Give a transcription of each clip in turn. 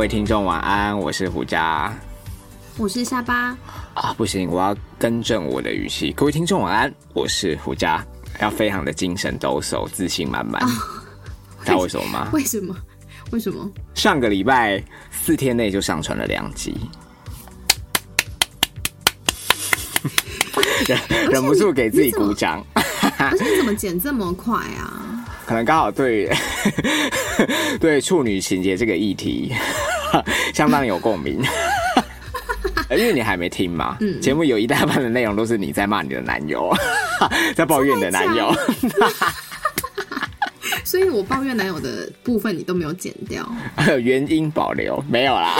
各位听众晚安，我是胡佳我是下巴，啊，不行，我要更正我的语气。各位听众晚安，我是胡佳，要非常的精神抖擞，自信满满。知道为什么吗？为什么？为什么？上个礼拜四天内就上传了两集，忍忍不住给自己鼓掌。而且你怎么剪这么快啊？可能刚好对 对处女情节这个议题 相当有共鸣，因为你还没听嘛。节目有一大半的内容都是你在骂你的男友，在抱怨你的男友。所以我抱怨男友的部分你都没有剪掉，原因保留没有啦，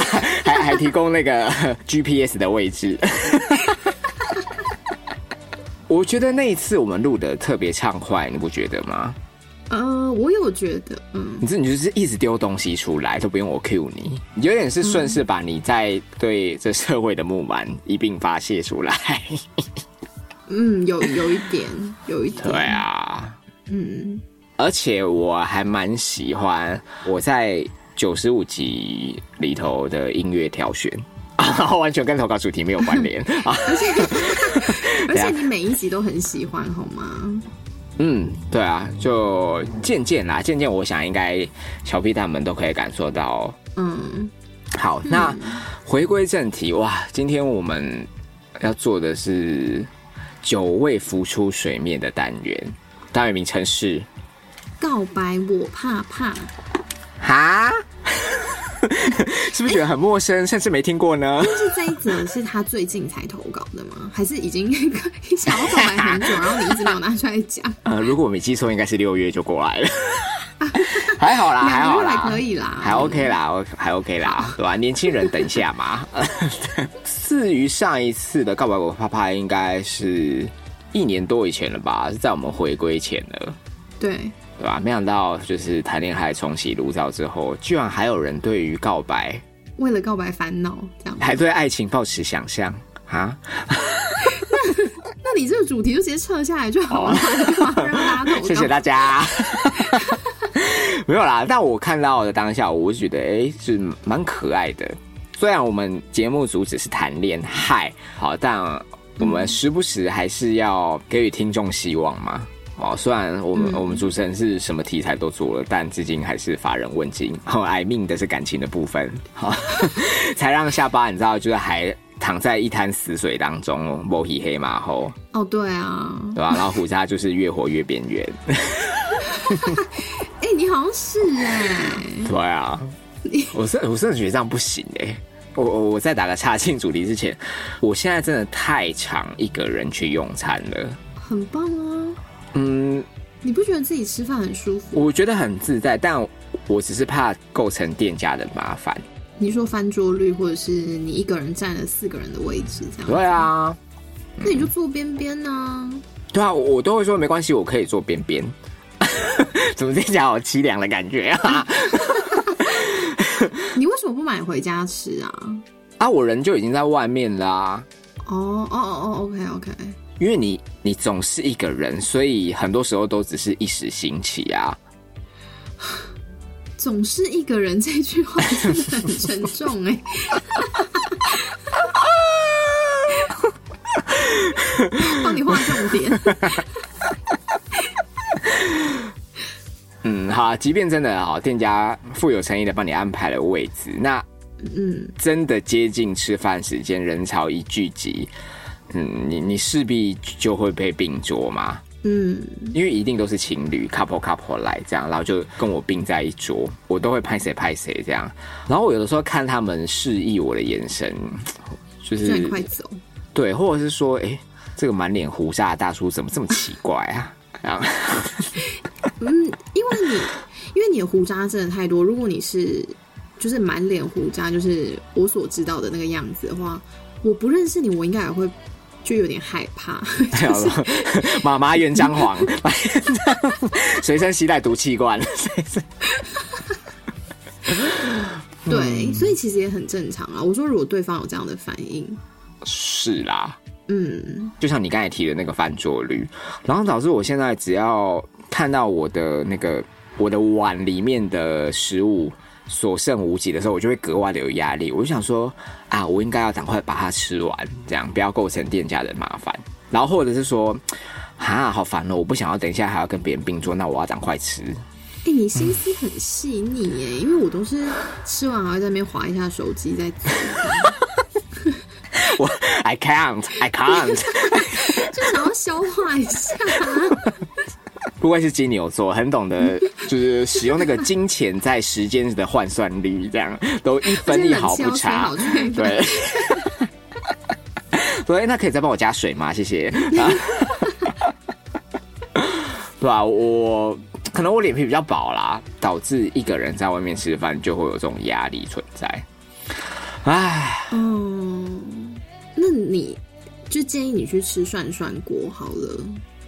还还提供那个 GPS 的位置。我觉得那一次我们录的特别畅快，你不觉得吗？呃，我有觉得，嗯，你这你就是一直丢东西出来，都不用我 Q 你，有点是顺势把你在对这社会的不满一并发泄出来。嗯，有有一点，有一点，对啊，嗯，而且我还蛮喜欢我在九十五集里头的音乐挑选，完全跟投稿主题没有关联 啊。而且而且你每一集都很喜欢，好吗？嗯，对啊，就渐渐啦，渐渐，我想应该小屁蛋们都可以感受到。嗯，好，那回归正题，哇，今天我们要做的是久未浮出水面的单元，单元名称是告白我怕怕。哈，是不是觉得很陌生，甚至没听过呢？就是这一则是他最近才投稿的吗？还是已经想要告白很久，然后你一直没有拿出来讲？呃，如果我没记错，应该是六月就过来了，还好啦，还好啦，还可以啦，还 OK 啦，还 OK 啦，对吧？年轻人等一下嘛。至于上一次的告白我啪啪，应该是一年多以前了吧？是在我们回归前了，对。对吧？没想到就是谈恋爱重启炉灶之后，居然还有人对于告白为了告白烦恼，这样还对爱情抱持想象啊？那你这个主题就直接撤下来就好了，让大家 谢谢大家。没有啦，但我看到的当下，我就觉得哎，是蛮可爱的。虽然我们节目主旨是谈恋爱，好，但我们时不时还是要给予听众希望嘛。哦，虽然我们我们主持人是什么题材都做了，但至今还是乏人问津。哦，挨命的是感情的部分，好，才让下巴你知道，就是还躺在一滩死水当中，摸黑黑马后。哦，对啊，对吧？然后虎家就是越活越边缘。哎，你好像是哎。对啊，我是我真的觉得这样不行哎。我我我在打个岔进主题之前，我现在真的太常一个人去用餐了，很棒啊。嗯，你不觉得自己吃饭很舒服？我觉得很自在，但我只是怕构成店家的麻烦。你说翻桌率，或者是你一个人占了四个人的位置，这样？对啊，那你就坐边边呢？对啊，我都会说没关系，我可以坐边边。怎么听起来好凄凉的感觉啊？你为什么不买回家吃啊？啊，我人就已经在外面啦。哦哦哦哦，OK OK。因为你你总是一个人，所以很多时候都只是一时兴起啊。总是一个人 这句话真的很沉重哎。帮你画重点。嗯，好，即便真的好，店家富有诚意的帮你安排了位置，那嗯，真的接近吃饭时间，人潮一聚集。嗯，你你势必就会被并桌嘛。嗯，因为一定都是情侣 couple couple 来这样，然后就跟我并在一桌，我都会拍谁拍谁这样。然后我有的时候看他们示意我的眼神，就是快走。对，或者是说，哎，这个满脸胡渣的大叔怎么这么奇怪啊？啊，嗯，因为你因为你的胡渣真的太多，如果你是就是满脸胡渣，就是我所知道的那个样子的话，我不认识你，我应该也会。就有点害怕，妈妈原张黄，随身携带毒气罐，对，所以其实也很正常啊。我说，如果对方有这样的反应，是啦，嗯，就像你刚才提的那个犯桌率，然后导致我现在只要看到我的那个我的碗里面的食物所剩无几的时候，我就会格外的有压力。我就想说啊，我应该要赶快把它吃完，这样不要构成店家的麻烦。然后或者是说，啊，好烦哦，我不想要等一下还要跟别人并桌，那我要赶快吃。哎、你心思很细腻耶，因为我都是吃完还会在那边划一下手机再吃，我 I can't, I can't。就想要消化一下。不愧是金牛座，很懂得 就是使用那个金钱在时间的换算率，这样都一分一毫不差对，所以。那可以再帮我加水吗？谢谢。啊对吧、我可能我脸皮比较薄啦，导致一个人在外面吃饭就会有这种压力存在。唉，嗯，那你就建议你去吃涮涮锅好了，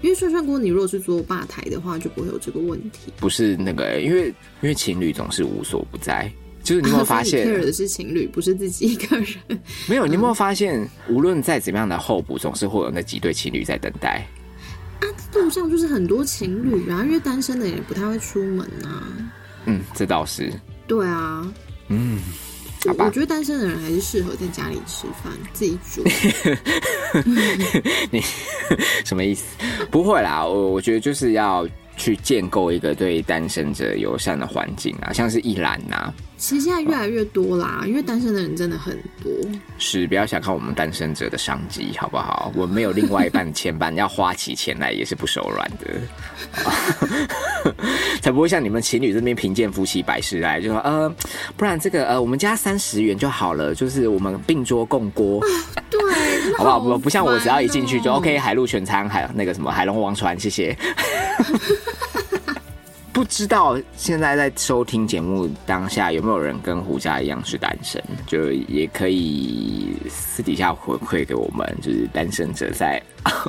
因为涮涮锅你如果是做吧台的话，就不会有这个问题。不是那个，因为因为情侣总是无所不在。就是你有没有发现，的是情侣，不是自己一个人。没有，你有没有发现，无论再怎么样的候补，总是会有那几对情侣在等待。啊路上就是很多情侣啊，因为单身的也不太会出门啊。嗯，这倒是。对啊，嗯，我好吧我觉得单身的人还是适合在家里吃饭，自己煮。你 什么意思？不会啦，我我觉得就是要去建构一个对单身者友善的环境啊，像是一兰呐、其实现在越来越多啦，因为单身的人真的很多。是不要小看我们单身者的商机，好不好？我们没有另外一半牵绊，要花起钱来也是不手软的，才不会像你们情侣这边贫贱夫妻百事哀，就说呃，不然这个呃，我们加三十元就好了，就是我们并桌共锅，对，好不好？不不像我只要一烦进去就哦 OK，海陆全餐，还有那个什么海龙王船，谢谢。不知道现在在收听节目当下有没有人跟胡家一样是单身？就也可以私底下回馈给我们，就是单身者在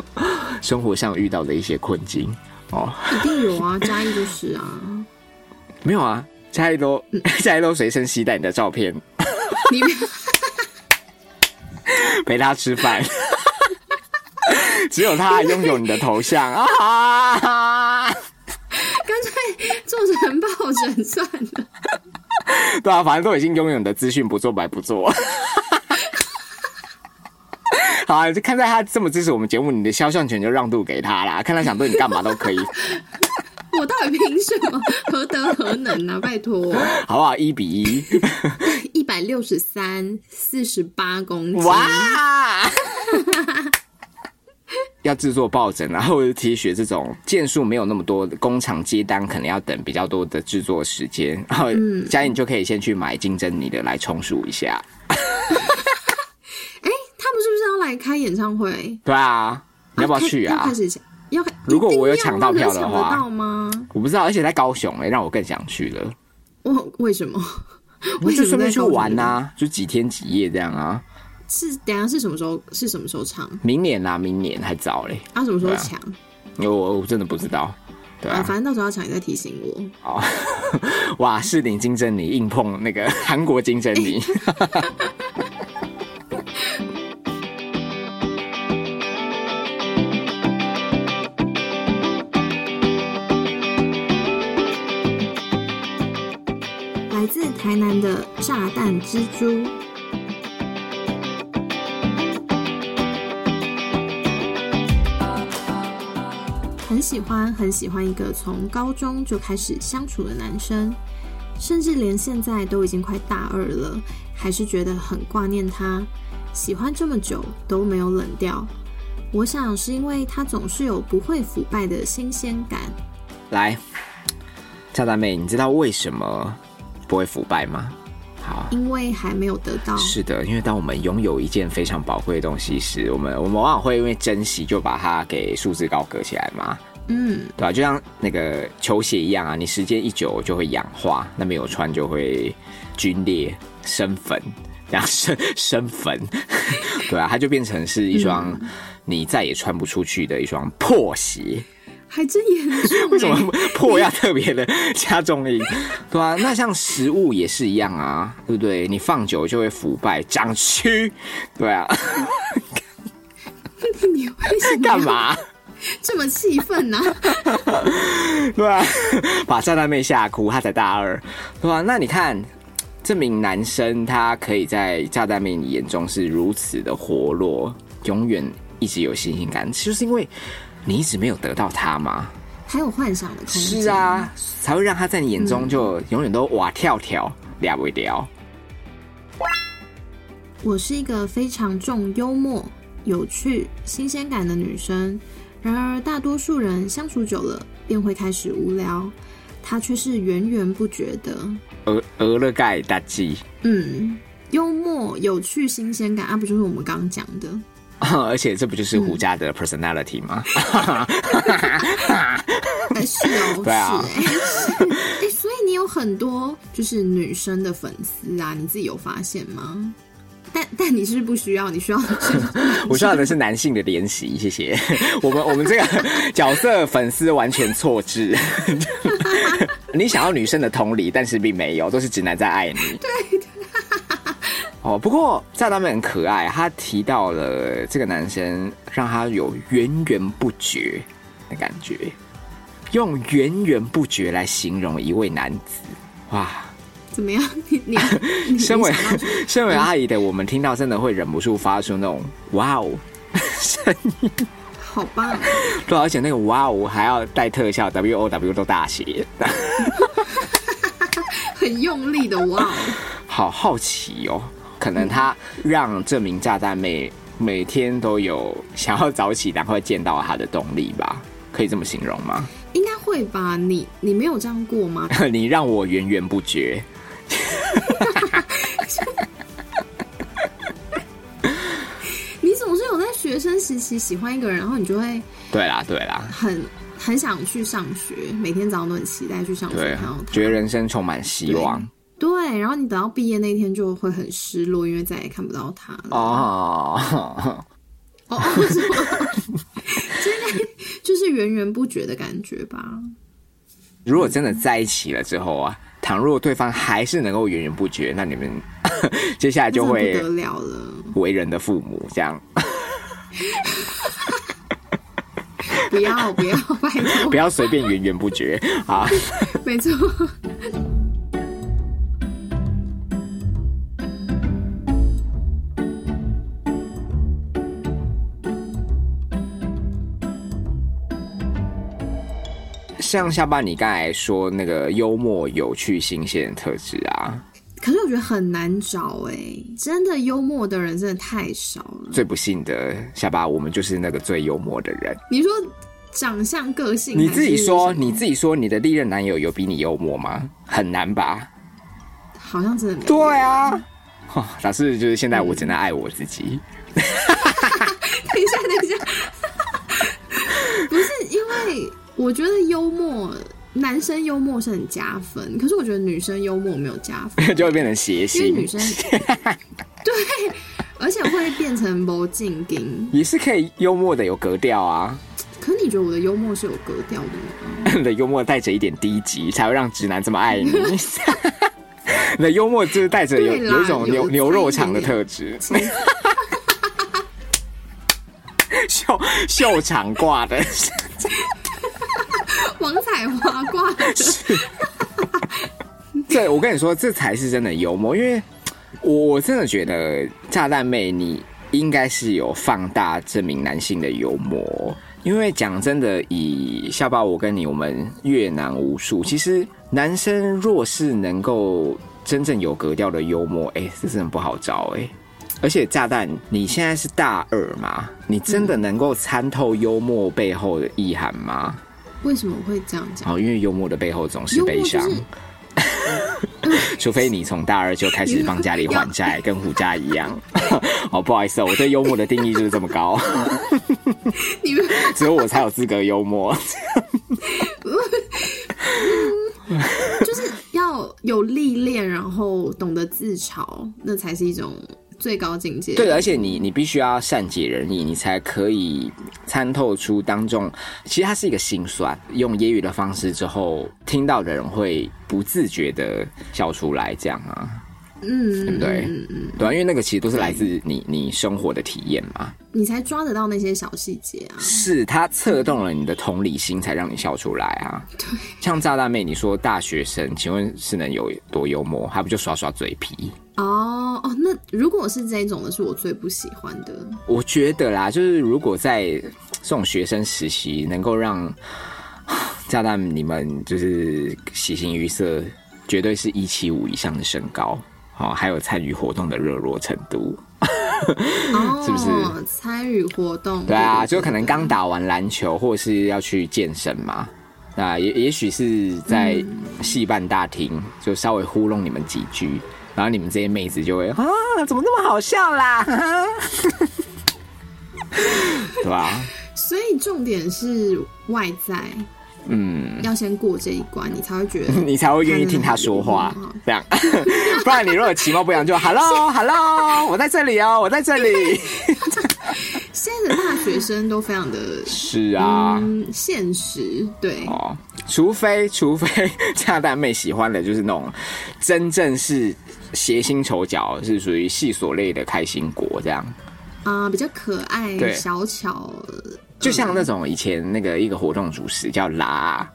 生活上遇到的一些困境哦。一定有啊，嘉义就是啊。没有啊，嘉义都嘉义都随身携带你的照片 陪他吃饭，只有他拥有你的头像啊！干脆做成抱枕算了。对啊，反正都已经拥有你的资讯，不做白不做。好啊，就看在他这么支持我们节目，你的肖像权就让渡给他啦。看他想对你干嘛都可以，我到底凭什么？何德何能啊？拜托，好不好？一比一，一百六十三，四十八公斤。哇！要制作抱枕然后，或者 T 恤这种件数没有那么多，工厂接单可能要等比较多的制作时间，然后嘉颖就可以先去买金针你的来充数一下。哎、他们是不是要来开演唱会？对啊，你要不要去啊要开？始要开，如果我有抢到票的那话抢得到吗？我不知道，而且在高雄哎、让我更想去了。我为什么？我就顺便去玩呐、就几天几夜这样啊。是等下是什么时候？是什么时候唱？明年啦、明年还早嘞，啊，什么时候抢啊我我真的不知道。对啊，啊，反正到时候要抢，你再提醒我。哦，哇，是林金珍妮硬碰那个韩国金针你，台南的炸弹蜘蛛。很喜欢很喜欢一个从高中就开始相处的男生，甚至连现在都已经快大二了，还是觉得很挂念他。喜欢这么久都没有冷掉，我想是因为他总是有不会腐败的新鲜感。来，炸弹妹，你知道为什么不会腐败吗？好。因为还没有得到，是的，因为当我们拥有一件非常宝贵的东西时，我们我们往往会因为珍惜就把它给束之高阁起来嘛。嗯，对吧、就像那个球鞋一样啊，你时间一久就会氧化，那没有穿就会皲裂、生粉，然后生生粉，对啊，它就变成是一双你再也穿不出去的一双破鞋。还真严重、为什么欸。破要特别的加重音？对啊，那像食物也是一样啊，对不对？你放久就会腐败、长蛆，对啊，你为什么要干？嘛？这么气愤呐？对啊，把炸弹妹吓哭，他才大二，对吧、那你看，这名男生他可以在炸弹妹眼中是如此的活络，永远一直有新鲜感，就是因为你一直没有得到他吗。还有幻想的空间。是，啊，才会让他在你眼中就永远都哇跳跳聊不聊。我是一个非常重幽默、有趣、新鲜感的女生。然而，大多数人相处久了便会开始无聊，她却是源源不绝的。俄俄勒盖大鸡，嗯，幽默、有趣、新鲜感啊，不就是我们刚刚讲的？而且这不就是胡家的 personality 吗？哎，是哦，对啊是 哎、所以你有很多就是女生的粉丝啊，你自己有发现吗？但但你是不是不需要，你需要的是我需要的是男性的怜惜，谢谢。我们我们这个角色粉丝完全错置。你想要女生的同理，但是并没有，都是直男在爱你。对。哦，不过炸弹妹很可爱，他提到了这个男生让他有源源不绝的感觉，用源源不绝来形容一位男子，哇！怎么样？你你你 身为身为阿姨的我们，听到真的会忍不住发出那种“哇哦” 声音，好棒，对，而且那个“哇哦”还要带特效，W O W 都大写，很用力的哇哦！好好奇哦。可能他让这名炸弹妹每天都有想要早起然后见到他的动力吧？可以这么形容吗？应该会吧？你你没有这样过吗？你让我源源不绝。你总是有在学生时期喜欢一个人，然后你就会对啦，对啦，很很想去上学，每天早上都很期待去上学对看到，他。觉得人生充满希望。对，然后你等到毕业那一天就会很失落，因为再也看不到他了。哦，哦，就是源源不绝的感觉吧？如果真的在一起了之后啊，倘若对方还是能够源源不绝，那你们 接下来就那会不得了了。为人的父母这样，不要不要，拜托不，要随便源源不绝啊！没错。像下巴你刚才说那个幽默、有趣、新鲜的特质啊，可是我觉得很难找哎、真的幽默的人真的太少了。最不幸的下巴，我们就是那个最幽默的人。你说长相、个性，你自己说，你自己说，你的历任男友有比你幽默吗？很难吧？好像真的。对啊，哦，老师就是现在我只能爱我自己。等一下，等一下，不是因为我觉得幽默，男生幽默是很加分，可是我觉得女生幽默没有加分，就会变成谐因为星女，生 对，而且会变成谋进金。也是可以幽默的有格调啊。可你觉得我的幽默是有格调的吗？你的幽默带着一点低级，才会让直男这么爱你。你的幽默就是带着有有一种牛牛肉肠的特质，秀秀场挂的，王彩华挂的，这我跟你说，这才是真的幽默，因为我真的觉得炸弹妹你应该是有放大这名男性的幽默。因为讲真的，以下巴我跟你，我们越南无数，其实男生若是能够真正有格调的幽默，哎、这真的不好找哎、而且炸弹，你现在是大二嘛？你真的能够参透幽默背后的意涵吗？为什么会这样讲？哦，因为幽默的背后总是悲伤。除非你从大二就开始帮家里还债，跟胡家一样。哦，不好意思哦，我对幽默的定义就是这么高，你们只有我才有资格幽默。就是要有历练，然后懂得自嘲，那才是一种最高境界。对，而且你你必须要善解人意，你才可以参透出当中，其实它是一个心酸。用揶揄的方式之后，听到的人会不自觉的笑出来，这样啊。嗯，对不对嗯嗯，对啊，因为那个其实都是来自你你生活的体验嘛。你才抓得到那些小细节啊。是它策动了你的同理心，才让你笑出来啊。对，像炸弹妹，你说大学生，请问是能有多幽默？还不就耍耍嘴皮？哦哦，那如果是这种的，是我最不喜欢的。我觉得啦，就是如果在这种学生时期，能够让 炸弹你们就是喜形于色，绝对是一七五以上的身高，哦，还有参与活动的热络程度。哦，是不是参与活动？对啊，对就可能刚打完篮球，或是要去健身嘛。那也也许是在戏办大厅，就稍微糊弄你们几句，然后你们这些妹子就会啊，怎么那么好笑啦？对吧？所以重点是外在嗯，要先过这一关，你才会觉得 你才会愿意听他说话，这样。不然你如果其貌不扬，就 Hello Hello，我在这里哦，我在这里。现在的大学生都非常的是啊，嗯现实，对，哦，除非除非恰大妹喜欢的就是那种真正是谐星丑角，是属于细所类的开心果这样。啊、比较可爱小巧就像那种以前那个一个活动主持叫拉，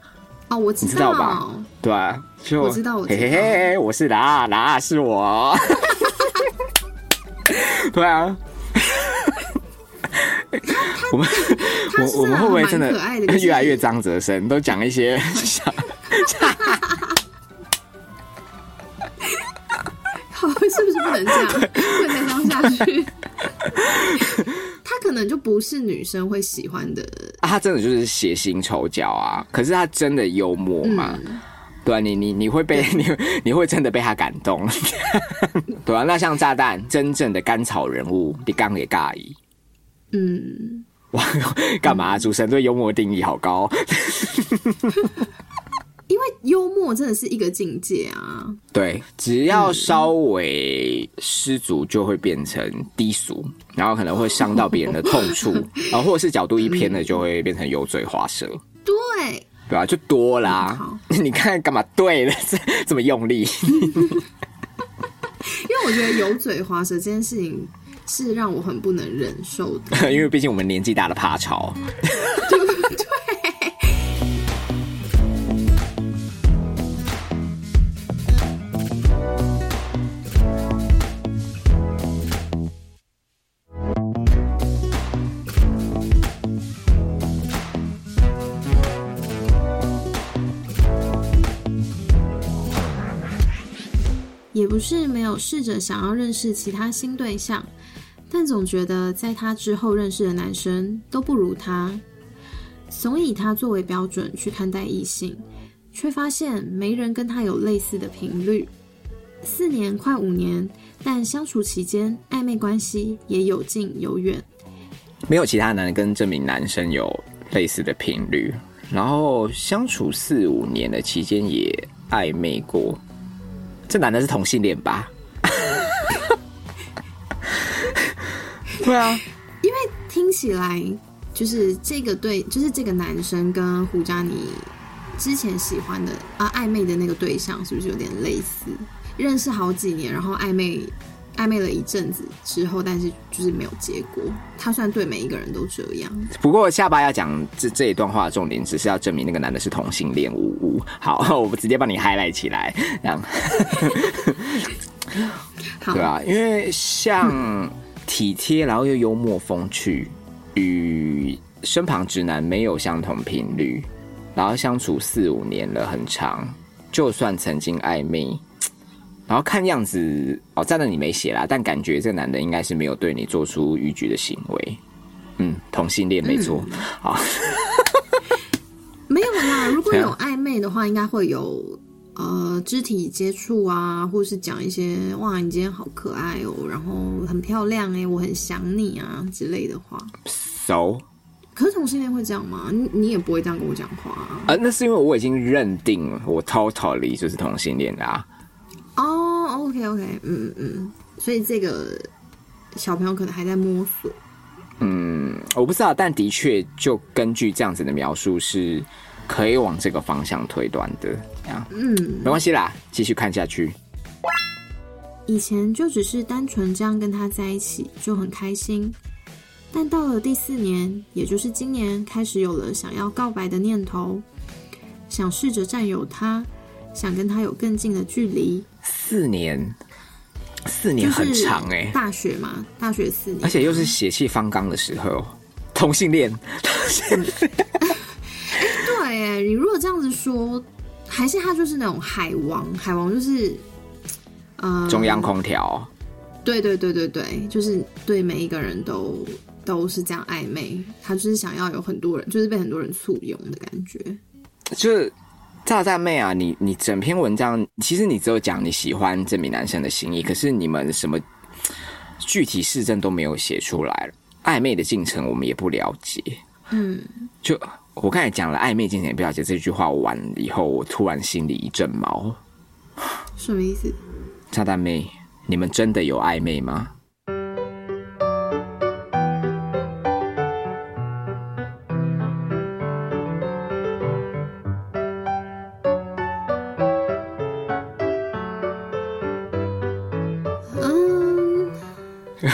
哦，我知道吧对啊，就我知道我嘿嘿嘿，我是拉拉是我，对啊。我们我我们会不会真的越来越张哲生，都讲一些小 好，是不是不能这样？不能再这样下去。他可能就不是女生会喜欢的，啊，他真的就是谐星丑角啊！可是他真的幽默吗？嗯对啊，你你你会被你 你会真的被他感动，对啊，那像炸弹真正的甘草人物，你刚给尬意嗯，哇，干嘛、主持人对幽默的定义好高？因为幽默真的是一个境界啊。对，只要稍微失足，就会变成低俗，然后可能会伤到别人的痛处，啊，或者是角度一偏了，就会变成油嘴滑舌。对，对啊、就多啦好。你看干嘛对了，这 这么用力？因为我觉得油嘴滑舌这件事情是让我很不能忍受的。因为毕竟我们年纪大了，怕吵。也不是没有试着想要认识其他新对象，但总觉得在他之后认识的男生都不如他，总以他作为标准去看待异性，却发现没人跟他有类似的频率。四年快五年，但相处期间暧昧关系也有近有远。没有其他男人跟这名男生有类似的频率，然后相处四五年的期间也暧昧过。这男的是同性恋吧？对啊，因为听起来就是这个对，就是这个男生跟胡佳妮之前喜欢的啊暧昧的那个对象，是不是有点类似？认识好几年，然后暧昧暧昧了一阵子之后，但是就是没有结果。他算对每一个人都这样。不过下巴要讲这这一段话的重点，只是要证明那个男的是同性恋，呜呜。好，我直接帮你 highlight 起来，这样 好，对啊，因为像体贴，然后又幽默风趣，与身旁直男没有相同频率，然后相处四五年了，很长，就算曾经暧昧。然后看样子哦，站在你没写啦，但感觉这个男的应该是没有对你做出逾矩的行为。嗯，同性恋没错。好，没有啦。如果有暧昧的话，应该会有呃肢体接触啊，或是讲一些哇，你今天好可爱哦，然后很漂亮哎、我很想你啊之类的话。so 可是同性恋会这样吗？你你也不会这样跟我讲话啊？呃，那是因为我已经认定我 totally 就是同性恋啦、哦、o k OK，嗯嗯嗯，所以这个小朋友可能还在摸索。嗯，我不知道，但的确就根据这样子的描述是可以往这个方向推断的。嗯，没关系啦，继续看下去。以前就只是单纯这样跟他在一起就很开心，但到了第四年，也就是今年，开始有了想要告白的念头，想试着占有他，想跟他有更近的距离。四年，四年很长哎、大学嘛，大学四年，而且又是血气方刚的时候，同性恋，对哎，你如果这样子说，还是他就是那种海王，海王就是呃中央空调。对对对对对，就是对每一个人都都是这样暧昧，他就是想要有很多人，就是被很多人簇拥的感觉。就是炸弹妹啊，你你整篇文章其实你只有讲你喜欢这名男生的心意，可是你们什么具体事证都没有写出来，暧昧的进程我们也不了解。嗯，就我刚才讲了暧昧进程也不了解这句话完以后，我突然心里一阵毛。什么意思？炸弹妹，你们真的有暧昧吗？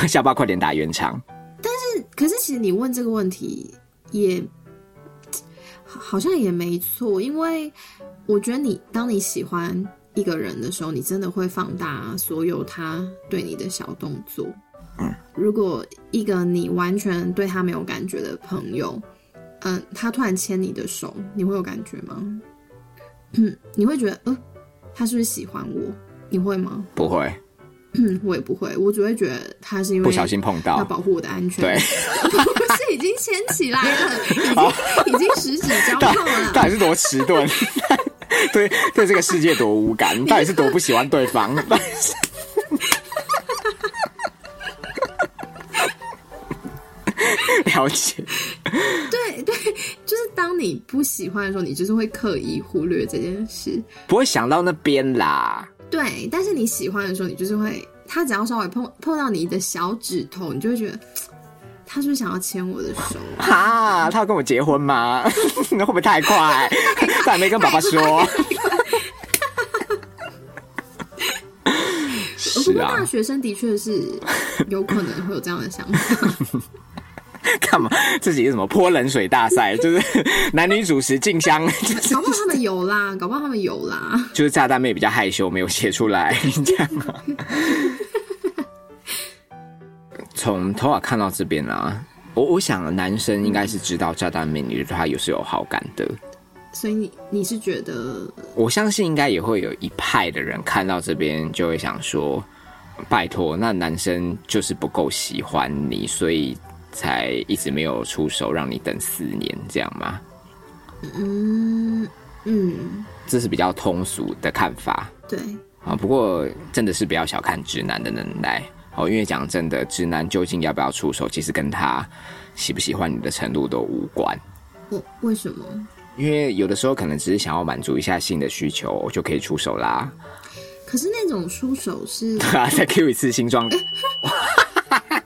下巴快点打圆场。但是可是其实你问这个问题也 好像也没错，因为我觉得你当你喜欢一个人的时候，你真的会放大所有他对你的小动作。嗯，如果一个你完全对他没有感觉的朋友，嗯，他突然牵你的手，你会有感觉吗？嗯，你会觉得，呃，他是不是喜欢我？你会吗？不会，嗯，我也不会，我只会觉得他是因为不小心碰到。要保护我的安全。对，不是已经牵起来了，已经 已经十指交到扣了。到底是多迟钝？对 对，这个世界多无感，到底是多不喜欢对方？了解，对对，就是当你不喜欢的时候，你就是会刻意忽略这件事。不会想到那边啦。对，但是你喜欢的时候，你就是会，他只要稍微碰碰到你的小指头，你就会觉得。他是不是想要牵我的手？哈，他要跟我结婚吗？那 会不会太快？他还没跟爸爸说。不是啊过大，学生的确是有可能会有这样的想法。干嘛自己是什么泼冷水大赛？就是男女主持竞相，就 是搞不好他们有啦，搞不好他们有啦。就是炸弹妹比较害羞，没有写出来，这样啊。从头发看到这边啊，我我想男生应该是知道炸弹妹你对他有是有好感的。所以你你是觉得我相信应该也会有一派的人看到这边就会想说：拜托，那男生就是不够喜欢你，所以才一直没有出手，让你等四年，这样吗？嗯嗯这是比较通俗的看法。对啊，不过真的是不要小看直男的能耐哦，因为讲真的，直男究竟要不要出手，其实跟他喜不喜欢你的程度都无关。我为什么？因为有的时候可能只是想要满足一下性的需求，就可以出手啦。可是那种出手是对啊，再 Q 一次新装，那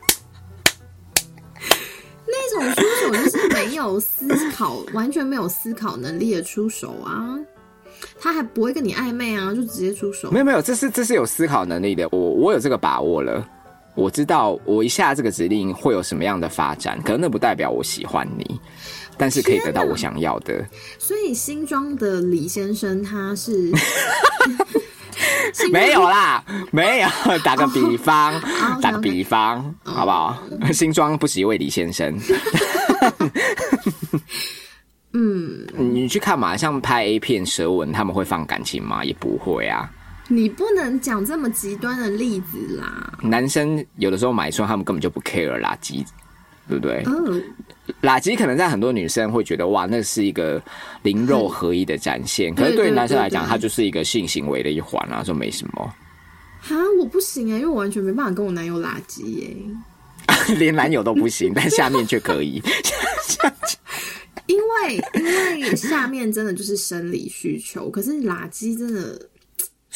种出手就是没有思考，完全没有思考能力的出手啊。他还不会跟你暧昧啊，就直接出手没。有没有，这是这是有思考能力的，我我有这个把握了。我知道我一下这个指令会有什么样的发展，可能那不代表我喜欢你，但是可以得到我想要的。所以新装的李先生他是新 没有啦，没有。打个比方，哦打个比方，好不好？新装不是一位李先生。嗯，你去看嘛，像拍 A 片舌吻，他们会放感情吗？也不会啊。你不能讲这么极端的例子啦。男生有的时候买春，他们根本就不 care 垃圾，对不对？嗯，垃圾可能在很多女生会觉得哇，那是一个灵肉合一的展现，可是对于男生来讲，它就是一个性行为的一环啊，说没什么，哈，我不行哎、因为我完全没办法跟我男友垃圾耶、连男友都不行，但下面却可以。因为因为下面真的就是生理需求，可是垃圾真的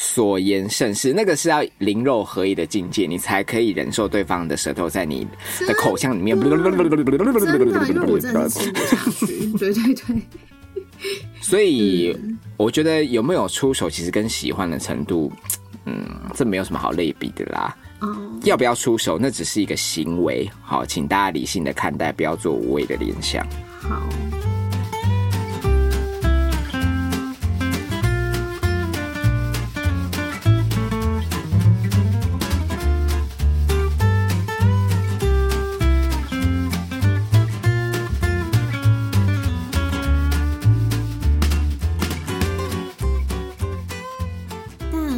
所言甚是，那个是要灵肉合一的境界，你才可以忍受对方的舌头在你的口腔里面。真的，因为我真的是吃不下去。对对对，所以 我觉得有没有出手，其实跟喜欢的程度嗯，这没有什么好类比的啦。哦，要不要出手，那只是一个行为。好，请大家理性的看待，不要做无谓的联想。好。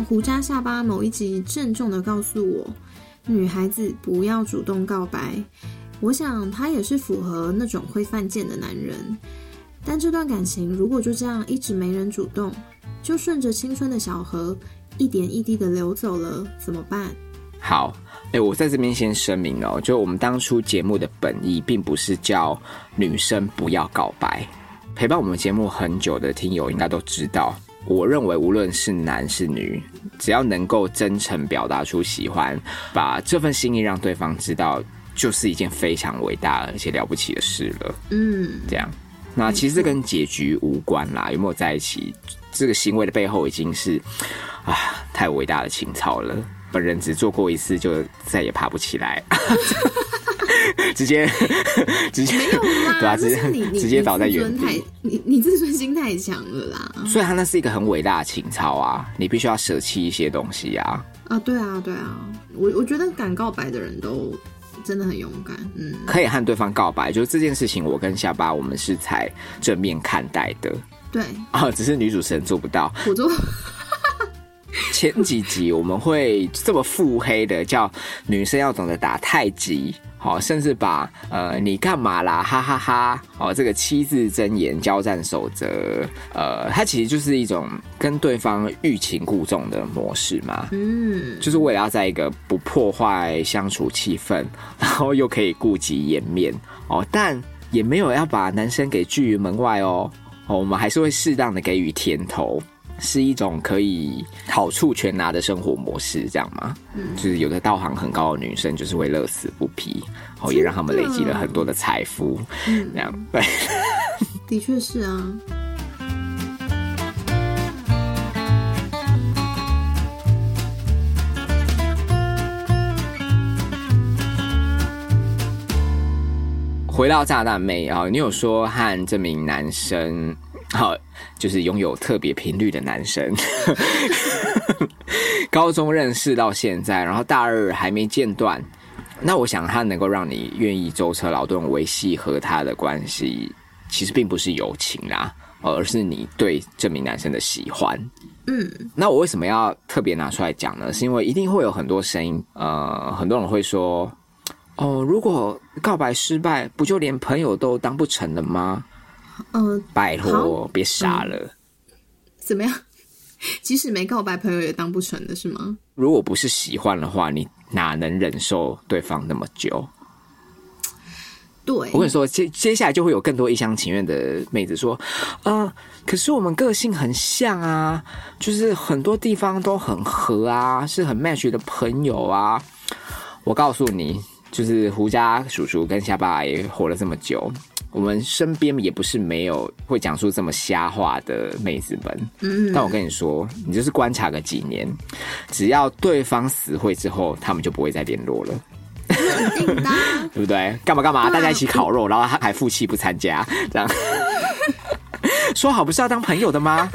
胡渣下巴某一集郑重的告诉我，女孩子不要主动告白。我想他也是符合那种会犯贱的男人。但这段感情如果就这样一直没人主动，就顺着青春的小河一点一滴的流走了，怎么办？好，哎、我在这边先声明哦，就我们当初节目的本意，并不是叫女生不要告白。陪伴我们节目很久的听友应该都知道，我认为无论是男是女，只要能够真诚表达出喜欢，把这份心意让对方知道，就是一件非常伟大而且了不起的事了。嗯，这样，那其实这跟结局无关啦，有没有在一起，这个行为的背后已经是啊太伟大的情操了。本人只做过一次，就再也爬不起来，直接直接没有啦，对啊，直是你直接倒在原地太。你你自尊心太强了啦。所以他那是一个很伟大的情操啊，你必须要舍弃一些东西啊。啊，对啊，对啊，我我觉得敢告白的人都真的很勇敢。嗯，可以和对方告白，就是这件事情，我跟下巴我们是才正面看待的对，啊，只是女主持人做不到。我做前几集我们会这么腹黑的叫女生要懂得打太极，好，甚至把呃你干嘛啦，哈哈哈，哦这个七字真言交战守则，呃，它其实就是一种跟对方欲擒故纵的模式嘛，嗯，就是为了要在一个不破坏相处气氛，然后又可以顾及颜面哦，但也没有要把男生给拒于门外哦，哦，我们还是会适当的给予甜头。是一种可以好处全拿的生活模式，这样吗？嗯，就是有的道行很高的女生，就是会乐此不疲，然后，也让他们累积了很多的财富，嗯这样对。的确是啊。回到炸弹妹啊、你有说和这名男生，好、就是拥有特别频率的男生，高中认识到现在，然后大二还没间断。那我想他能够让你愿意舟车劳顿维系和他的关系，其实并不是友情啦，而是你对这名男生的喜欢。嗯，那我为什么要特别拿出来讲呢？是因为一定会有很多声音，呃，很多人会说，哦，如果告白失败，不就连朋友都当不成了吗？呃，拜托，别傻了。怎么样？即使没告白，朋友也当不成的是吗？如果不是喜欢的话，你哪能忍受对方那么久？对我，跟你说，接接下来就会有更多一厢情愿的妹子说，啊、可是我们个性很像啊，就是很多地方都很合啊，是很 match 的朋友啊。我告诉你，就是胡家叔叔跟下巴也活了这么久，我们身边也不是没有会讲出这么瞎话的妹子们。嗯，但我跟你说，你就是观察个几年，只要对方死会之后，他们就不会再联络了。肯定的啊。对不对？干嘛干嘛？大家一起烤肉，然后他还负气不参加，这样 说好不是要当朋友的吗？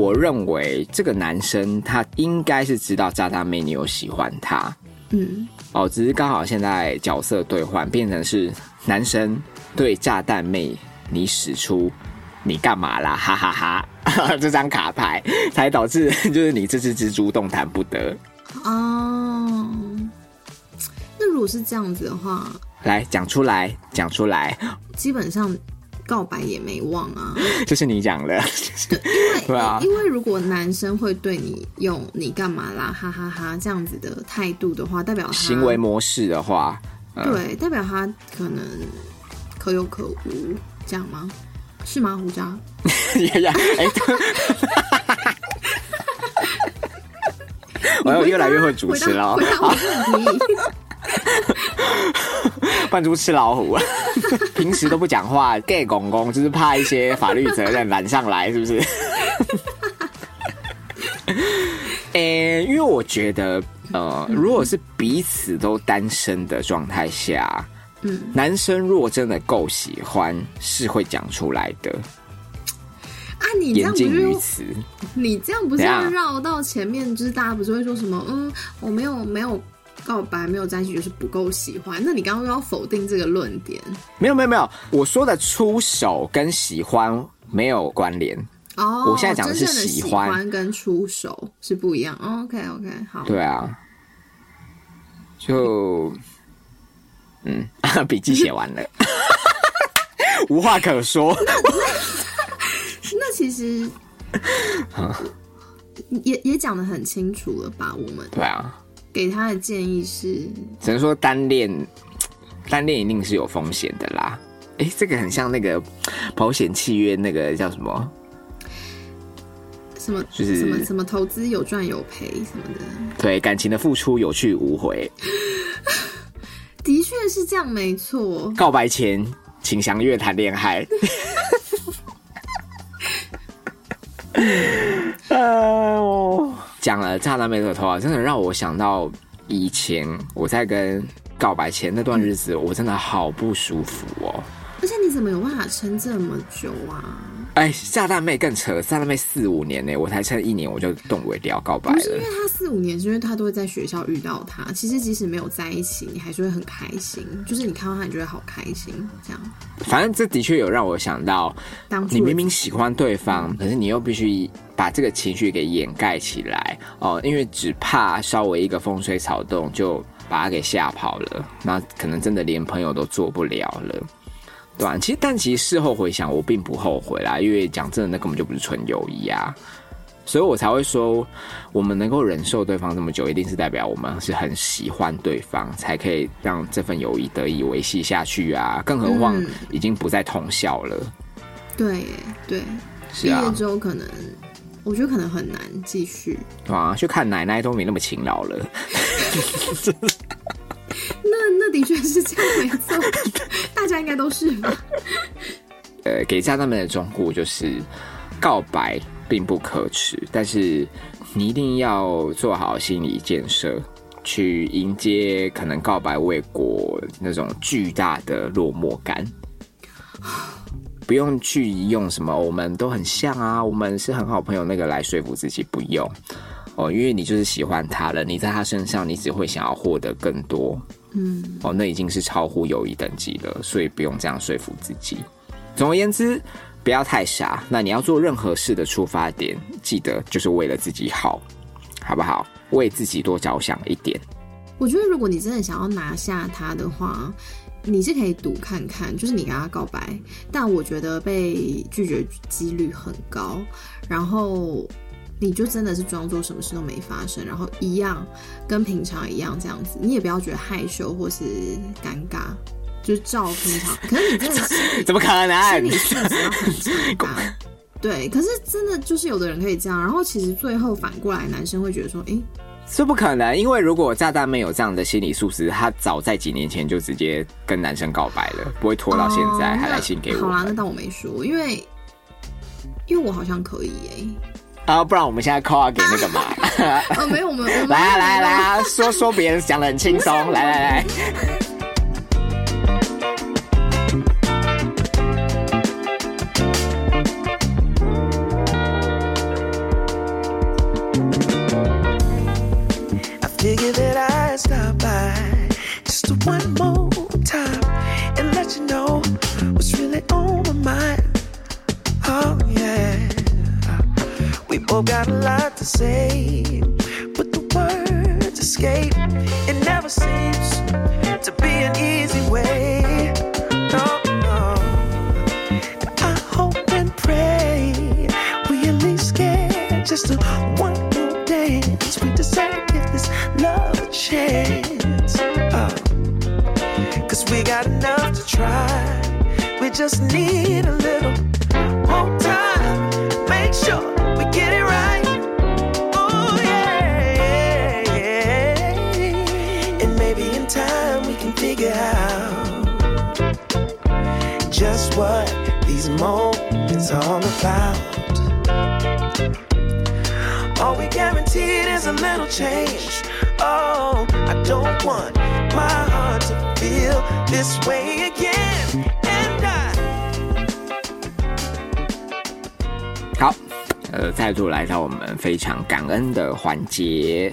我认为这个男生他应该是知道渣渣妹你有喜欢他嗯，哦，只是刚好现在角色兑换变成是男生对炸弹妹你使出你干嘛啦？哈哈哈 这张卡牌才导致就是你这只蜘蛛动弹不得。哦，那如果是这样子的话，来讲出来，讲出来，基本上告白也没忘啊。就是你讲的，对啊，因为如果男生会对你用“你干嘛啦，哈哈哈”这样子的态度的话，代表他行为模式的话，对，代表他可能可有可无，这样吗？是吗，胡渣？呀呀，哎，我要越来越会主持了回答我问题。扮猪吃老虎，平时都不讲话，gay 公公就是怕一些法律责任揽上来，是不是？诶、因为我觉得，呃，如果是彼此都单身的状态下，嗯，男生若真的够喜欢，是会讲出来的，啊，你这样不是于此。你这样不是绕到前面，就是大家不是会说什么？嗯，我没有没有告白，没有在一起，就是不够喜欢。那你刚刚又要否定这个论点没有没有没有，我说的出手跟喜欢没有关联。哦。我现在讲的是喜喜欢跟出手是不一样。OK OK，好。对啊，就嗯，笔记写完了，无话可说。那其实 也也讲的很清楚了吧？我们对啊，给他的建议是，只能说单恋，单恋一定是有风险的啦。哎、这个很像那个保险契约，那个叫什么？什么就是什么什么投资有赚有赔什么的，对，感情的付出有去无回，的确是这样，没错。告白前请详阅谈恋爱。呃，讲了炸弹妹的头啊，真的让我想到以前我在跟告白前那段日子，我真的好不舒服哦。而且你怎么有办法撑这么久啊？哎，炸弹妹更扯，炸弹妹四五年呢，我才撑一年我就动尾掉告白了不是因为。他四五年，是因为他都会在学校遇到他。其实即使没有在一起，你还是会很开心。就是你看到他，你就会好开心。这样，反正这的确有让我想到，当初你明明喜欢对方，可是你又必须把这个情绪给掩盖起来哦，因为只怕稍微一个风吹草动就把他给吓跑了，那可能真的连朋友都做不了了。对吧、其实，但其实事后回想，我并不后悔啦，因为讲真的，那根本就不是纯友谊啊，所以我才会说，我们能够忍受对方这么久，一定是代表我们是很喜欢对方，才可以让这份友谊得以维系下去啊。更何况嗯已经不再同校了，对耶对，毕业，之后可能，我觉得可能很难继续。对啊，去看奶奶都没那么勤劳了。的确是这样，没错，大家应该都是吧？呃，给家长们的忠告就是，告白并不可耻，但是你一定要做好心理建设，去迎接可能告白未果那种巨大的落寞感。不用去用什么我们都很像啊，我们是很好朋友那个来说服自己，不用哦，因为你就是喜欢他了，你在他身上你只会想要获得更多，嗯，哦，那已经是超乎友谊等级了，所以不用这样说服自己。总而言之，不要太傻。那你要做任何事的出发点，记得就是为了自己好，好不好？为自己多着想一点。我觉得如果你真的想要拿下他的话，你是可以赌看看，就是你跟他告白，但我觉得被拒绝几率很高，然后你就真的是装作什么事都没发生，然后一样跟平常一样这样子，你也不要觉得害羞或是尴尬，就是照平常。可是你真的是 怎么可心能理？素质要很强大。对，可是真的就是有的人可以这样，然后其实最后反过来，男生会觉得说，哎，这不可能，因为如果炸弹妹有这样的心理素质，她早在几年前就直接跟男生告白了，不会拖到现在哦还来信给我好啦，那们。当我没说，因为因为我好像可以耶、啊，不然我们现在 call 给那个嘛，啊，没有，我们来啊来啊来啊，说说别人讲的很轻松，来来来。感恩的环节，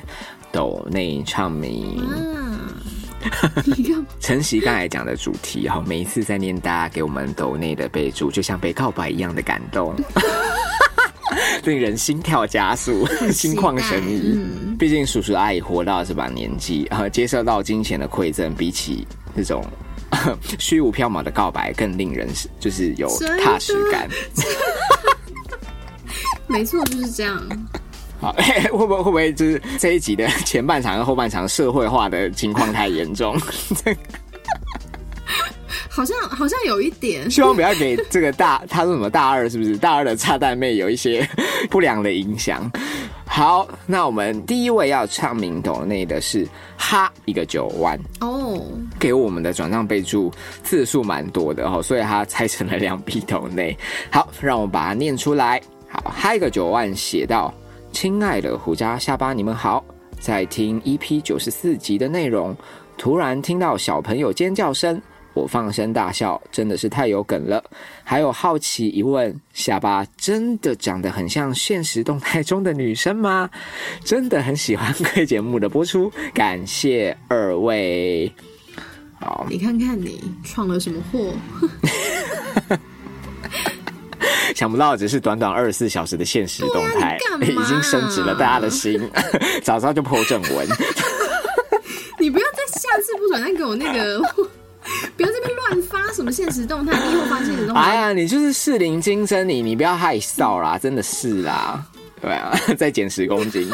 抖内唱名。啊，你干嘛？承袭刚才讲的主题哈，每一次在念大家给我们抖内的备注，就像被告白一样的感动，令人心跳加速，心旷神怡。嗯，毕竟叔叔阿姨活到这把年纪，呃，接受到金钱的馈赠，比起这种 虚无缥缈的告白，更令人就是有踏实感。没错，就是这样。好，会不会会不会就是这一集的前半场跟后半场社会化的情况太严重？好像好像有一点，希望不要给这个大他说什么大二是不是大二的炸弹妹有一些不良的影响。好，那我们第一位要唱名抖内的是哈一个九万，哦，给我们的转账备注字数蛮多的哦，所以他拆成了两笔抖内。好，让我把它念出来。好，哈一个九万写到：亲爱的胡家下巴，你们好，在听 EP 九十四集的内容，突然听到小朋友尖叫声。我放声大笑，真的是太有梗了。还有好奇一问，下巴真的长得很像现实动态中的女生吗？真的很喜欢贵节目的播出，感谢二位。好，你看看你闯了什么祸？想不到只是短短二十四小时的现实动态，已经升值了大家的心。早知道就破正文。你不要再下次不准再给我那个，不要这边乱发什么现实动态，你以后发现实动态。哎呀，你就是适龄金针你，你不要害臊啦，真的是啦，对啊，再减十公斤。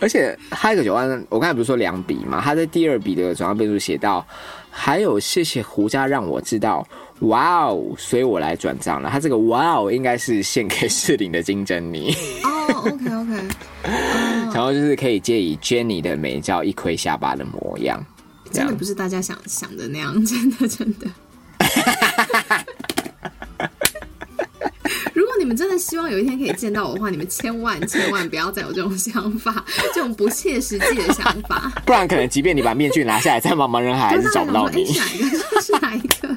而且还有一个九万，我刚才不是说两笔嘛？他在第二笔的转账备注写到，还有谢谢胡家让我知道，哇哦，所以我来转账了。他这个哇哦，应该是献给适龄的金珍妮，哦，OK OK，然后就是可以借以 Jenny 的美照一窥下巴的模样，这样真的不是大家想想的那样，真的真的。如果你们真的希望有一天可以见到我的话，你们千万千万不要再有这种想法，这种不切实际的想法。不然可能即便你把面具拿下来，在茫茫人海还是找不到你。哎是哪一个？是哪一个？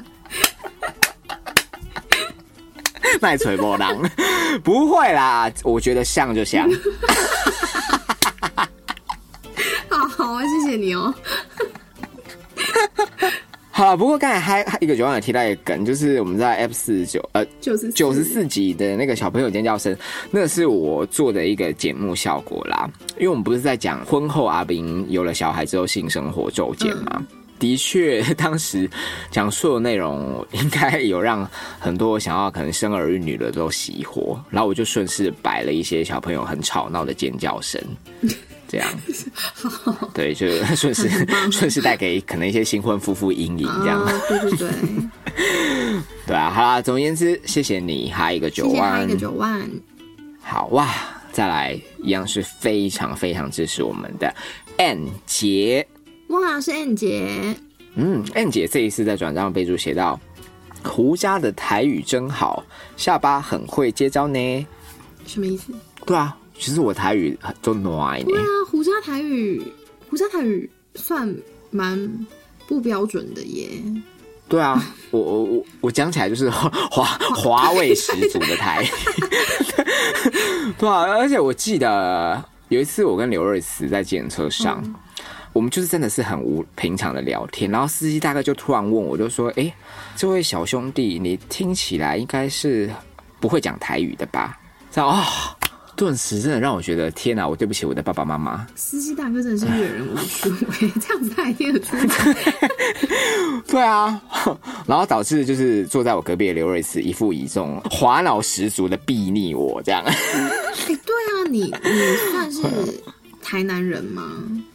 卖锤波浪，不会啦，我觉得像就像。好好啊，谢谢你哦。好，不过刚才还还一个九万有提到一个梗，就是我们在 F 四十九呃九十九十四集的那个小朋友尖叫声，那是我做的一个节目效果啦。因为我们不是在讲婚后阿斌有了小孩之后性生活骤减嘛。的确，当时讲述的内容应该有让很多想要可能生儿育女的都熄火，然后我就顺势摆了一些小朋友很吵闹的尖叫声，这样，对，就顺势 顺势带给可能一些新婚夫妇阴影这样。啊，对对对，对啊，好啦，总而言之，谢谢你，还有一个九万。谢谢一个，九万，好哇，再来一样是非常非常支持我们的 N 杰，哇，是 N 姐，嗯，N 姐这一次在转账备注写到，胡家的台语真好，下巴很会接招呢。什么意思？对啊，其实我台语都暖呢对，啊，胡家台语，胡家台语算蛮不标准的耶。对啊，我我我我讲起来就是 华华味十足的台，对啊，而且我记得有一次我跟刘瑞慈在计程车上，我们就是真的是很无平常的聊天，然后司机大概就突然问我，就说：“哎、这位小兄弟，你听起来应该是不会讲台语的吧？”这样啊、顿时真的让我觉得天哪，我对不起我的爸爸妈妈。司机大哥真的是阅人无数哎，这样子他也听得出来。对啊，然后导致就是坐在我隔壁的刘瑞慈一副以这种滑脑十足的睥睨我这样。哎、对啊，你你算是 台南人吗？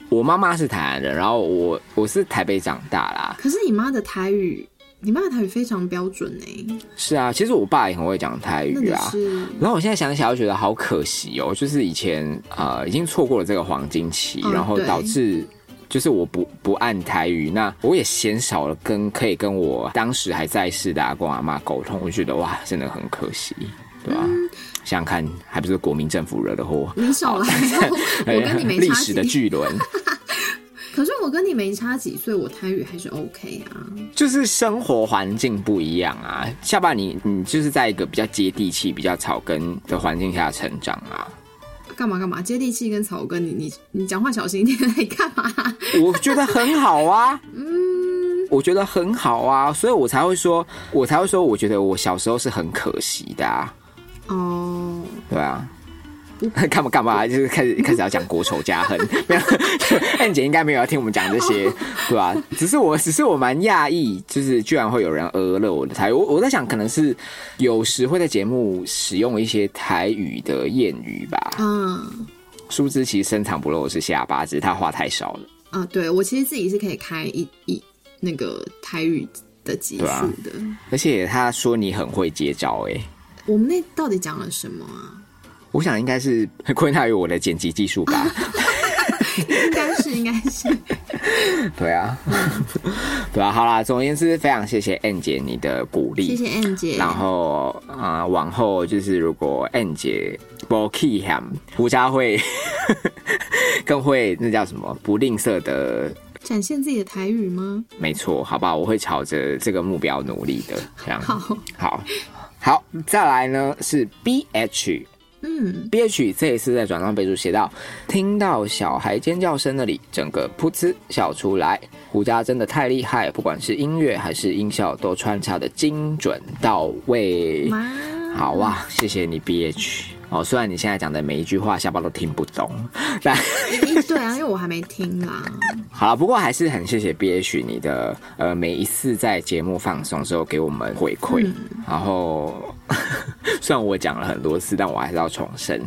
我妈妈是台南人，然后我我是台北长大啦。可是你妈的台语，你妈的台语非常标准哎，是啊，其实我爸也很会讲台语啊。是？然后我现在想起来，我觉得好可惜哦，就是以前呃已经错过了这个黄金期，嗯然后对。导致就是我不不按台语，那我也嫌少了跟可以跟我当时还在世的阿公阿妈沟通，我觉得哇，真的很可惜，对吧、想想看，还不是国民政府惹的祸，你少来，我跟你没 历史的，巨轮，可是我跟你没差几岁，我台语还是 OK 啊。就是生活环境不一样啊。下巴你你就是在一个比较接地气、比较草根的环境下成长啊。干嘛干嘛？接地气跟草根，你你你讲话小心一点，你干嘛？我觉得很好啊，嗯，我觉得很好啊，所以我才会说，我才会说，我觉得我小时候是很可惜的啊，哦，对啊。干嘛干嘛？就是开始 开始要讲国仇家恨，没有？燕姐应该没有要听我们讲这些，对吧、只是我，只是我蛮讶异，就是居然会有人讹了我的台语。我我在想，可能是有时会在节目使用一些台语的谚语吧。嗯殊不知，其实深藏不露的是下巴，只是他话太少了。啊，对我其实自己是可以开一一那个台语的集数的。而且他说你很会接招、欸，我们那到底讲了什么啊？我想应该是 归纳于我的剪辑技术吧。应该是，应该是。对啊，对啊，好啦，总而言之，非常谢谢 N 姐你的鼓励，谢谢 N 姐。然后啊、呃往后就是如果 N 姐不 key him，胡家会更会那叫什么不吝啬的，展现自己的台语吗？没错，好吧，我会朝着这个目标努力的。这样好，好好，再来呢是 B H。嗯，B H 这一次在转账备注写到，听到小孩尖叫声那里，整个噗呲笑出来。胡家真的太厉害，不管是音乐还是音效，都穿插的精准到位。好哇，谢谢你 B H。哦，虽然你现在讲的每一句话下巴都听不懂，但诶对啊，因为我还没听 啦。好了，不过还是很谢谢 B H 你的呃每一次在节目放松之后给我们回馈，然后 虽然我讲了很多次，但我还是要重申，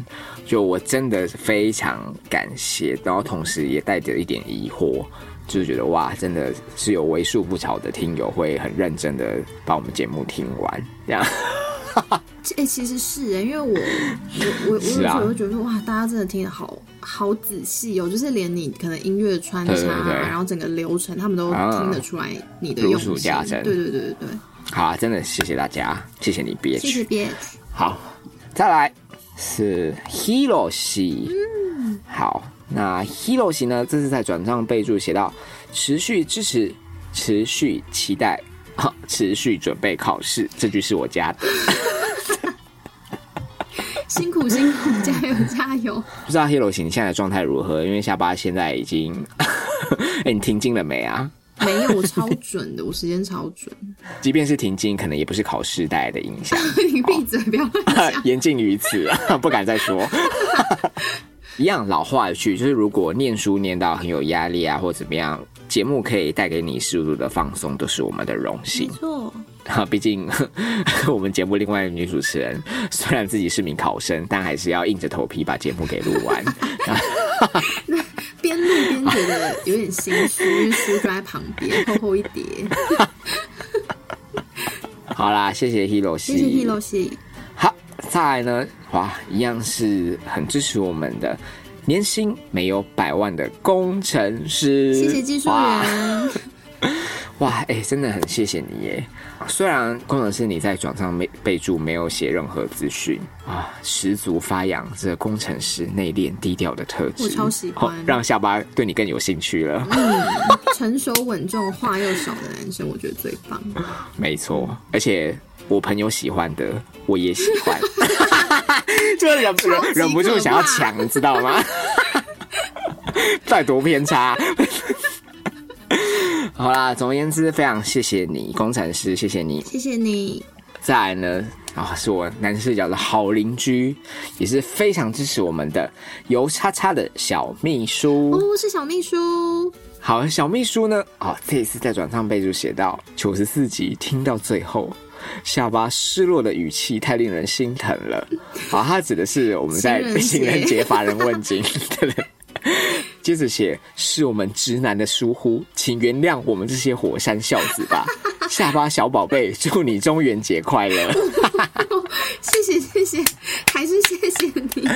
就我真的非常感谢，然后同时也带着一点疑惑。就是觉得哇，真的是有为数不少的听友会很认真的把我们节目听完，这样 哎、其实是哎、因为我我我我有时候觉得说哇，大家真的听得好好仔细哦，就是连你可能音乐穿插、啊，然后整个流程，他们都啊听得出来你的用心。对对对对对，好啊，真的谢谢大家，谢谢你 B H，谢谢。好，再来是 Hiroshi。嗯，好，那 Hiroshi 呢？这次在转账备注写到持续支持、持续期待、好持续准备考试。这句是我加的，辛苦辛苦，加油加油！不知道 Hiroshi 你现在的状态如何？因为下巴现在已经，哎、你停经了没啊？没有，我超准的，我时间超准。即便是停经，可能也不是考试带来的影响。你闭嘴，不要乱讲。言尽于此，不敢再说。一样老话一句，就是如果念书念到很有压力啊，或怎么样，节目可以带给你适度的放松，都是我们的荣没幸。错，啊，毕竟 我们节目另外一个女主持人，虽然自己是名考生，但还是要硬着头皮把节目给录完。边录边觉得有点心虚，书就在旁边，厚厚一叠。好啦，谢谢 Hiro 谢谢 Hiro 西，好，再来呢，哇，一样是很支持我们的，年薪没有百万的工程师。谢谢技术哇员。哇，哎、真的很谢谢你耶！虽然工程师你在转上没备注没有写任何资讯啊，十足发扬这工程师内敛低调的特质，我超喜欢哦让下巴对你更有兴趣了。成熟稳重、话又少的男生，我觉得最棒。没错，而且我朋友喜欢的，我也喜欢，就 忍不忍忍不住想要抢，你知道吗？再多偏差。好啦，总而言之，非常谢谢你，工程师，谢谢你。谢谢你，再来呢，啊、是我男视角的好邻居，也是非常支持我们的油叉叉的小秘书。哦，是小秘书，好，小秘书呢？哦，这一次在转账备注写到九十四集，听到最后，下巴失落的语气太令人心疼了。好，他指的是我们在情人节乏人节法人问津，对 不对？接着写是我们直男的疏忽，请原谅我们这些火山孝子吧。下巴小宝贝，祝你中元节快乐。谢谢谢谢，还是谢谢你。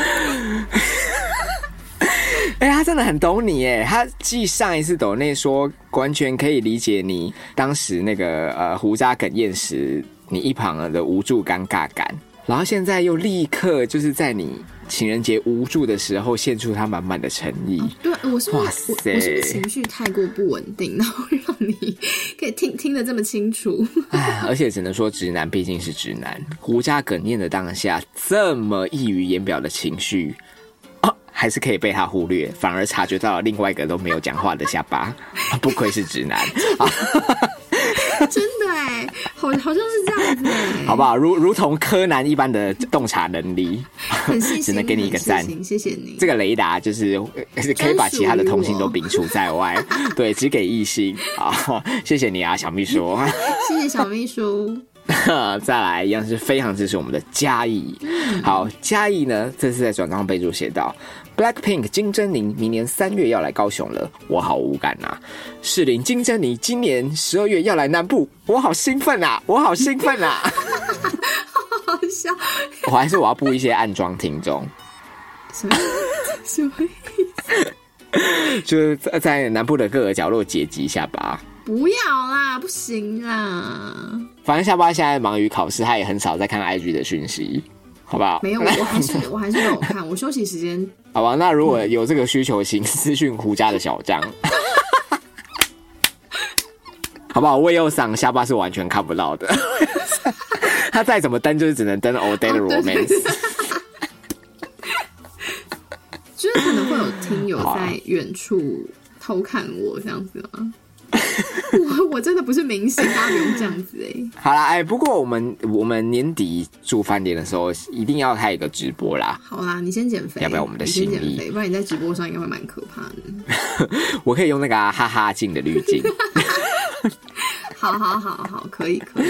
哎、他真的很懂你哎，他继上一次抖内说完全可以理解你当时那个呃胡渣哽咽时你一旁的无助尴尬感，然后现在又立刻就是在你情人节无助的时候献出他满满的诚意。对，我是不哇塞我是情绪太过不稳定，然后让你可以听听得这么清楚？哎，而且只能说直男毕竟是直男，胡家哽咽的当下，这么溢于言表的情绪，哦，还是可以被他忽略，反而察觉到了另外一个都没有讲话的下巴，啊不愧是直男，真的哎，好好像是这样子哎，好不好？如如同柯南一般的洞察能力，只能给你一个赞谢谢你。这个雷达就是可以把其他的通信都摒除在外，对，只给异性啊！谢谢你啊，小秘书。谢谢小秘书。再来一样是非常支持我们的嘉义。好，嘉义呢这次在转账备注写到，Blackpink 金珍妮明年三月要来高雄了，我好无感呐、士林金珍妮今年十二月要来南部，我好兴奋啊，我好兴奋啊！好笑，我还是我要布一些暗装听众，什么 什么意思？就是在在南部的各个角落结集一下吧。不要啦，不行啦，反正下巴现在忙于考试，他也很少在看 IG 的讯息，好不好？没有，我还是 我还是没有看。我休息时间好吧，那如果有这个需求，请私讯胡家的小张。好不好？魏佑桑下巴是完全看不到的，他再怎么登就是只能登 All Day 的 Romance。就是可能会有听友在远处偷看我这样子吗？我我真的不是明星，大家不用这样子哎、好啦，哎，不过我们我们年底住饭店的时候，一定要开一个直播啦。好啦，你先减肥，要不要我们的心意减肥，不然你在直播上应该会蛮可怕的。我可以用那个啊、哈哈镜的滤镜，好好好好，可以可以，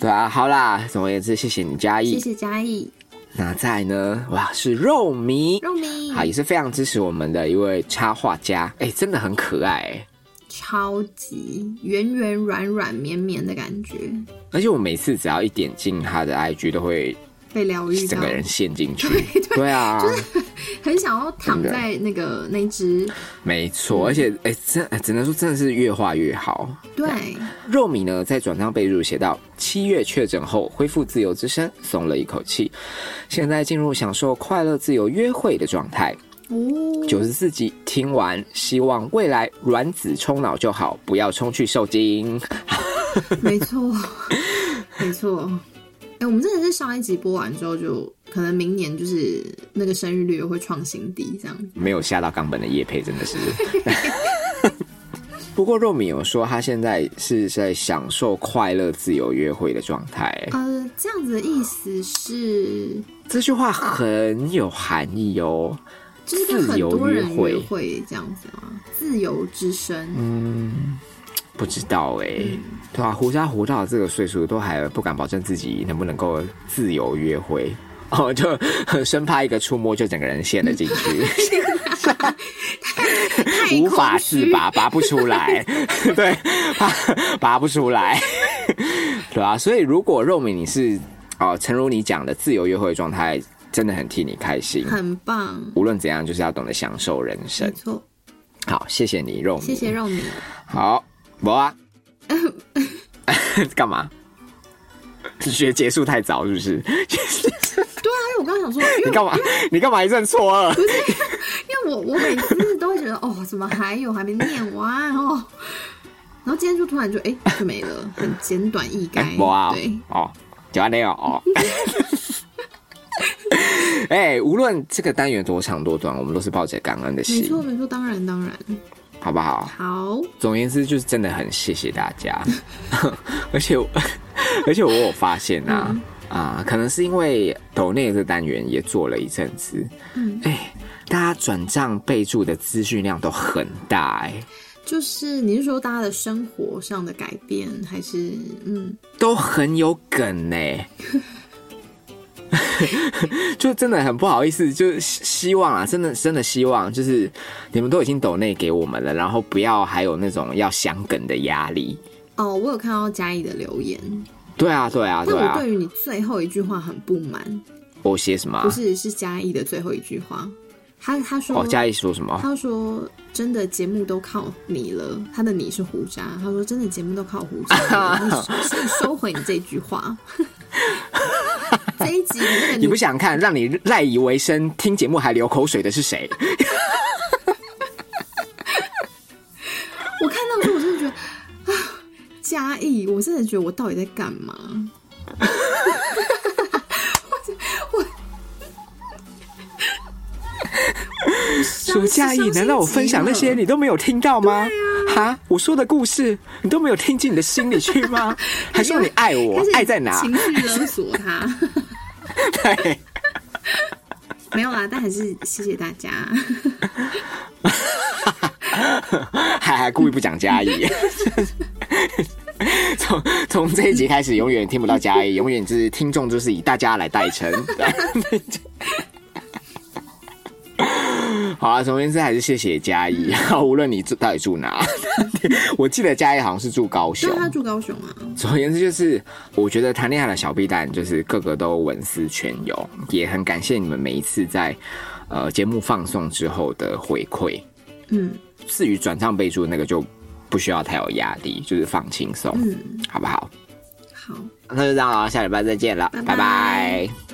对啊，好啦，总而言之，谢谢你嘉义。谢谢嘉义那再呢？哇，是肉迷，肉迷，好，也是非常支持我们的一位插画家，哎、真的很可爱、哎。超级圆圆软软绵绵的感觉，而且我每次只要一点进他的 IG，都会被疗愈整个，人陷进去。对对对啊，很想要躺在那个那只，没错。而且，哎、真哎只能说真的是越画越好。对，肉米呢，在转账备注写到：七月确诊后恢复自由之身，松了一口气，现在进入享受快乐自由约会的状态。哦，九十四集听完，希望未来卵子冲脑就好，不要冲去受精。没错，没错。哎、我们真的是上一集播完之后就，可能明年就是那个生育率又会创新低这样子。没有下到冈本的叶配，真的是。不过肉米有说，他现在是在享受快乐自由约会的状态。呃，这样子的意思是，这句话很有含义哦。就是跟很自由多人约会。这样子吗？自由之身，嗯，不知道哎、对啊，胡家胡到这个岁数，都还不敢保证自己能不能够自由约会。哦，就 生怕一个触摸就整个人陷了进去，太无法自拔，拔不出来，对，拔拔不出来，对啊，所以如果肉米你是哦，诚如你讲的自由约会的状态，真的很替你开心。很棒，无论怎样，就是要懂得享受人生没生。错，好，谢谢你，肉米。谢谢肉米。好，我啊，干嘛？是觉得结束太早是不是？对啊，因为我刚刚想说，你干嘛？你干嘛一阵错愕？因为我我每次都会觉得，哦，怎么还有还没念完哦？然后今天就突然就哎、就没了，很简短易 赅。哎，我啊对，，哦，就安那样哦。哎、无论这个单元多长多短，我们都是抱着感恩的心。没心，错没错，当然当然，好不好？好，总而言之，就是真的很谢谢大家，而且而且我有发现啊、啊，可能是因为抖内这个单元也做了一阵子，嗯。哎、大家转账备注的资讯量都很大、哎，就是你是说大家的生活上的改变，还是嗯，都很有梗呢、就真的很不好意思，就是希希望啊，真的真的希望，就是你们都已经抖内给我们了，然后不要还有那种要想梗的压力。哦，我有看到嘉义的留言，对啊，对啊，对啊但我对。于你最后一句话很不满，我写什么啊？不是是嘉义的最后一句话，他他说哦，嘉义说什么？他说真的节目都靠你了，他的你是胡渣。他说真的节目都靠胡渣，收回你这句话。这一集那个你不想看，让你赖以为生，听节目还流口水的是谁？我看到的时候，我真的觉得啊，嘉义，我真的觉得我到底在干嘛？我说嘉义，难道我分享那些你都没有听到吗？哈，我说的故事你都没有听进你的心里去吗？还说你爱我爱在哪？情绪勒索他。对，没有啦，但还是谢谢大家。还还故意不讲嘉义。从从这一集开始，永远听不到嘉义，永远就是听众就是以大家来代称。好啊，总而言之还是谢谢嘉义。无论你住到底住哪，我记得嘉义好像是住高雄对，。他住高雄啊。总而言之，就是我觉得谈恋爱的小屁蛋，就是个个都文思泉涌，也很感谢你们每一次在呃节目放送之后的回馈。嗯至于转账备注那个，就不需要太有压力，就是放轻松，嗯，好不好？好。那就这样了，下礼拜再见了，拜拜拜拜